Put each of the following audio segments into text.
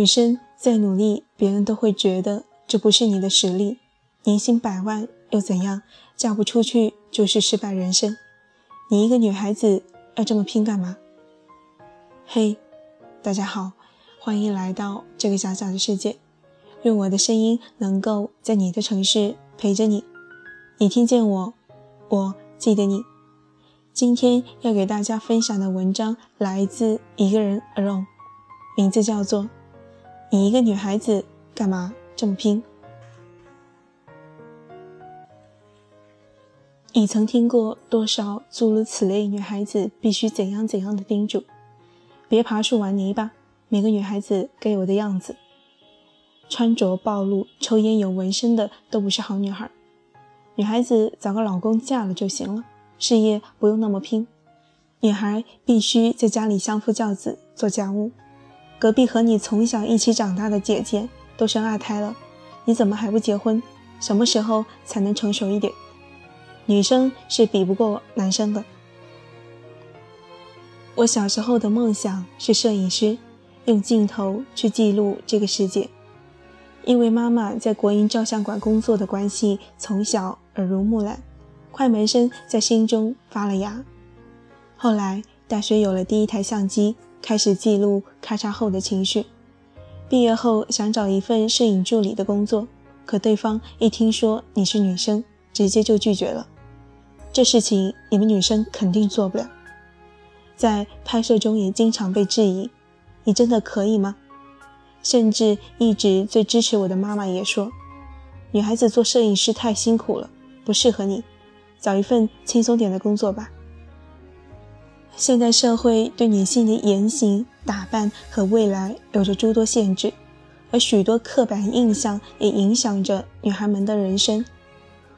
女生再努力，别人都会觉得这不是你的实力。年薪百万又怎样？嫁不出去就是失败人生。你一个女孩子要这么拼干嘛？嘿，大家好，欢迎来到这个小小的世界。愿我的声音能够在你的城市陪着你。你听见我，我记得你。今天要给大家分享的文章来自一个人 alone，名字叫做。你一个女孩子干嘛这么拼？你曾听过多少诸如此类女孩子必须怎样怎样的叮嘱？别爬树玩泥巴，每个女孩子该有的样子。穿着暴露、抽烟有纹身的都不是好女孩。女孩子找个老公嫁了就行了，事业不用那么拼。女孩必须在家里相夫教子，做家务。隔壁和你从小一起长大的姐姐都生二胎了，你怎么还不结婚？什么时候才能成熟一点？女生是比不过男生的。我小时候的梦想是摄影师，用镜头去记录这个世界。因为妈妈在国营照相馆工作的关系，从小耳濡目染，快门声在心中发了芽。后来大学有了第一台相机。开始记录咔嚓后的情绪。毕业后想找一份摄影助理的工作，可对方一听说你是女生，直接就拒绝了。这事情你们女生肯定做不了。在拍摄中也经常被质疑：“你真的可以吗？”甚至一直最支持我的妈妈也说：“女孩子做摄影师太辛苦了，不适合你，找一份轻松点的工作吧。”现代社会对女性的言行、打扮和未来有着诸多限制，而许多刻板印象也影响着女孩们的人生。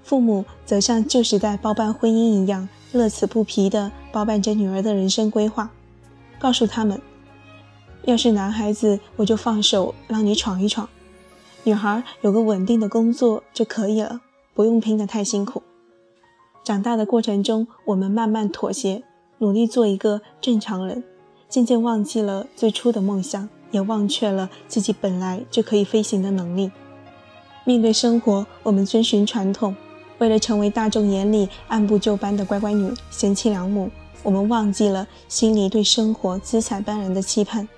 父母则像旧时代包办婚姻一样，乐此不疲地包办着女儿的人生规划，告诉他们：要是男孩子，我就放手让你闯一闯；女孩有个稳定的工作就可以了，不用拼得太辛苦。长大的过程中，我们慢慢妥协。努力做一个正常人，渐渐忘记了最初的梦想，也忘却了自己本来就可以飞行的能力。面对生活，我们遵循传统，为了成为大众眼里按部就班的乖乖女、贤妻良母，我们忘记了心里对生活姿彩斑斓的期盼。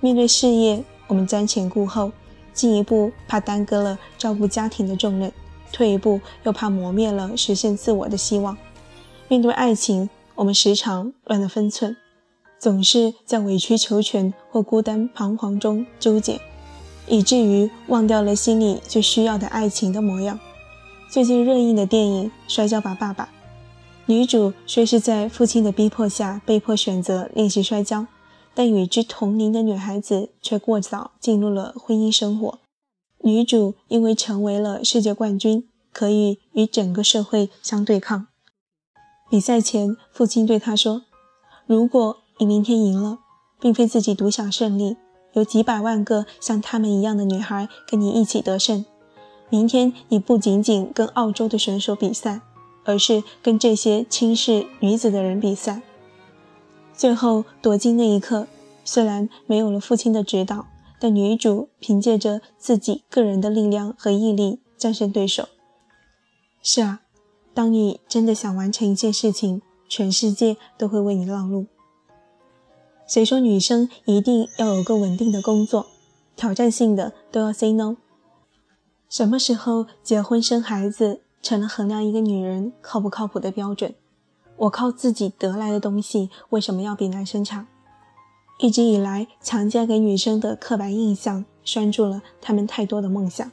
面对事业，我们瞻前顾后，进一步怕耽搁了照顾家庭的重任，退一步又怕磨灭了实现自我的希望。面对爱情，我们时常乱了分寸，总是在委曲求全或孤单彷徨中纠结，以至于忘掉了心里最需要的爱情的模样。最近热映的电影《摔跤吧，爸爸》，女主虽是在父亲的逼迫下被迫选择练习摔跤，但与之同龄的女孩子却过早进入了婚姻生活。女主因为成为了世界冠军，可以与整个社会相对抗。比赛前，父亲对他说：“如果你明天赢了，并非自己独享胜利，有几百万个像他们一样的女孩跟你一起得胜。明天你不仅仅跟澳洲的选手比赛，而是跟这些轻视女子的人比赛。”最后夺金那一刻，虽然没有了父亲的指导，但女主凭借着自己个人的力量和毅力战胜对手。是啊。当你真的想完成一件事情，全世界都会为你让路。谁说女生一定要有个稳定的工作，挑战性的都要 say no？什么时候结婚生孩子成了衡量一个女人靠不靠谱的标准？我靠自己得来的东西，为什么要比男生差？一直以来强加给女生的刻板印象，拴住了她们太多的梦想。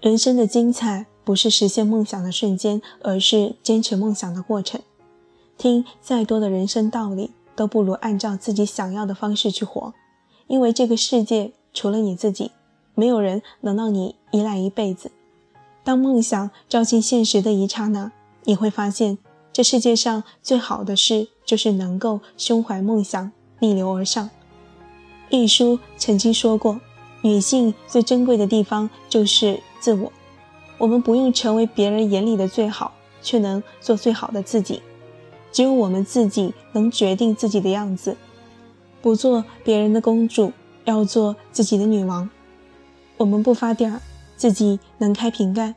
人生的精彩。不是实现梦想的瞬间，而是坚持梦想的过程。听再多的人生道理，都不如按照自己想要的方式去活。因为这个世界除了你自己，没有人能让你依赖一辈子。当梦想照进现实的一刹那，你会发现，这世界上最好的事就是能够胸怀梦想，逆流而上。一书曾经说过，女性最珍贵的地方就是自我。我们不用成为别人眼里的最好，却能做最好的自己。只有我们自己能决定自己的样子，不做别人的公主，要做自己的女王。我们不发癫儿，自己能开瓶盖；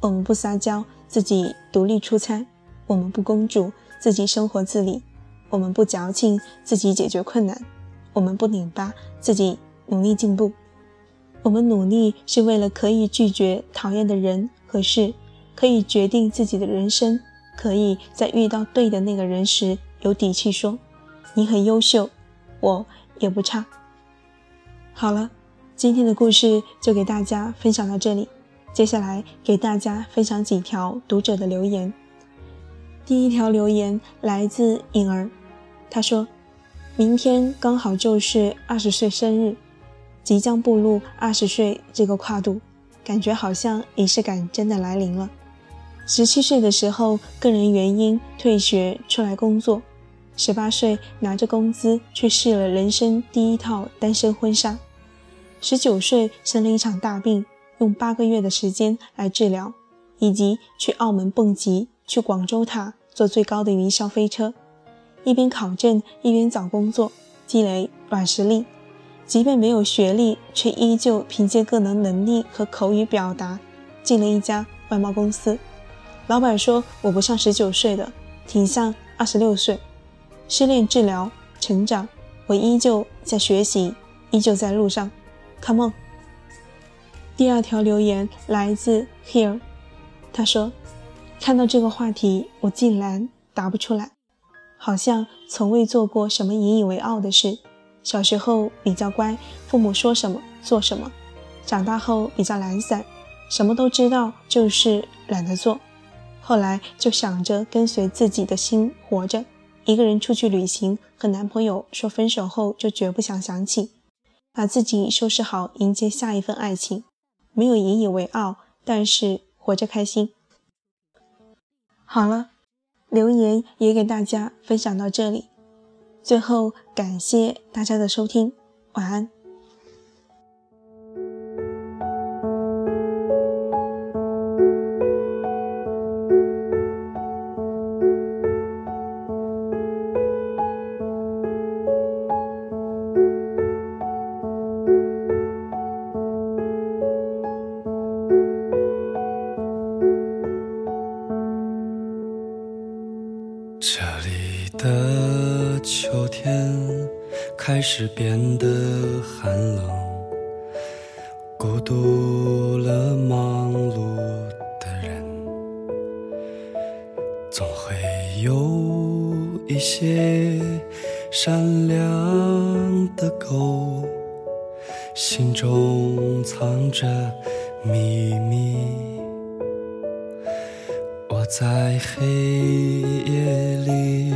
我们不撒娇，自己独立出差；我们不公主，自己生活自理；我们不矫情，自己解决困难；我们不拧巴，自己努力进步。我们努力是为了可以拒绝讨厌的人和事，可以决定自己的人生，可以在遇到对的那个人时有底气说：“你很优秀，我也不差。”好了。今天的故事就给大家分享到这里，接下来给大家分享几条读者的留言。第一条留言来自颖儿，她说：“明天刚好就是二十岁生日，即将步入二十岁这个跨度，感觉好像仪式感真的来临了。十七岁的时候，个人原因退学出来工作，十八岁拿着工资去试了人生第一套单身婚纱。”十九岁生了一场大病，用八个月的时间来治疗，以及去澳门蹦极，去广州塔坐最高的云霄飞车，一边考证一边找工作，积累软实力。即便没有学历，却依旧凭借个人能力和口语表达，进了一家外贸公司。老板说：“我不像十九岁的，挺像二十六岁。”失恋治疗成长，我依旧在学习，依旧在路上。Come on。第二条留言来自 Here，他说：“看到这个话题，我竟然答不出来，好像从未做过什么引以为傲的事。小时候比较乖，父母说什么做什么；长大后比较懒散，什么都知道，就是懒得做。后来就想着跟随自己的心活着，一个人出去旅行，和男朋友说分手后就绝不想想起。”把自己收拾好，迎接下一份爱情，没有引以为傲，但是活着开心。好了，留言也给大家分享到这里，最后感谢大家的收听，晚安。秋天开始变得寒冷，孤独了忙碌的人，总会有一些善良的狗，心中藏着秘密。我在黑夜里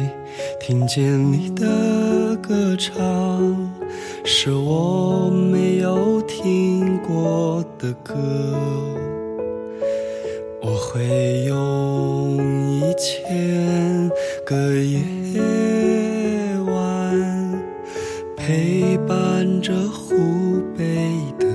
听见你的。歌唱是我没有听过的歌，我会用一千个夜晚陪伴着湖北的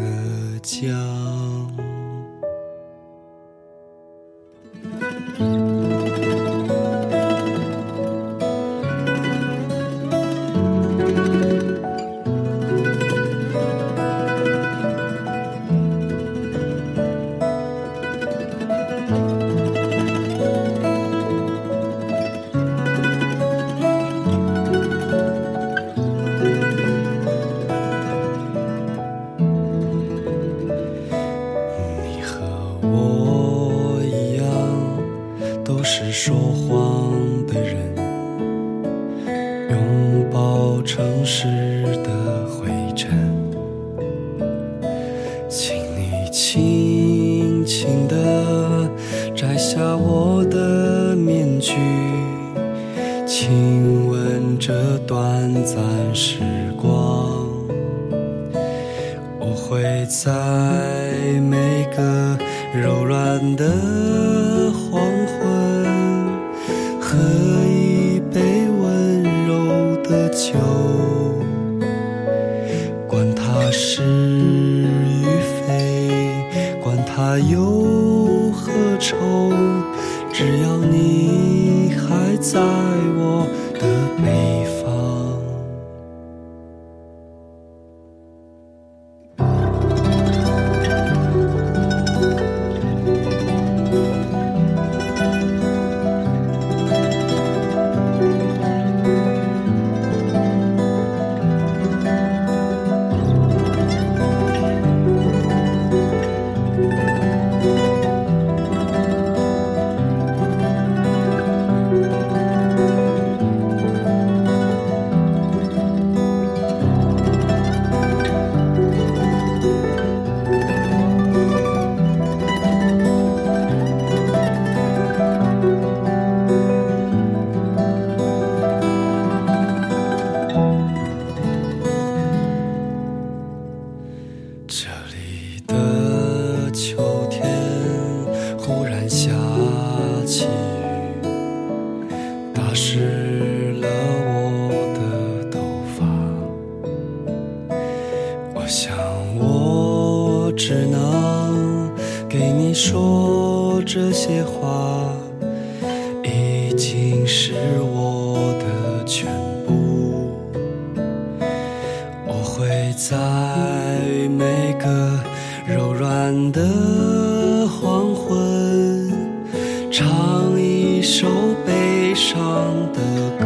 亲吻这短暂时光，我会。在每个柔软的黄昏，喝一杯温柔的酒，管它是与非，管它忧和愁，只要你还在我这些话，已经是我的全部。我会在每个柔软的黄昏，唱一首悲伤的歌，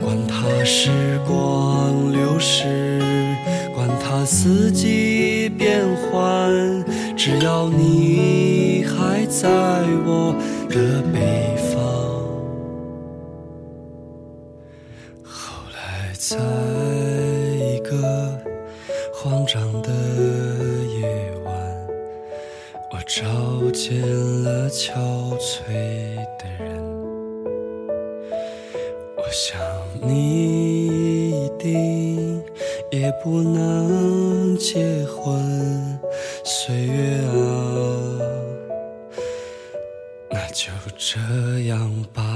管它时光流逝，管它四季变换，只要你还在我的北方。后来，在一个慌张的夜晚，我找见了憔悴的人。我想你一定也不能结婚，岁月啊，那就这样吧。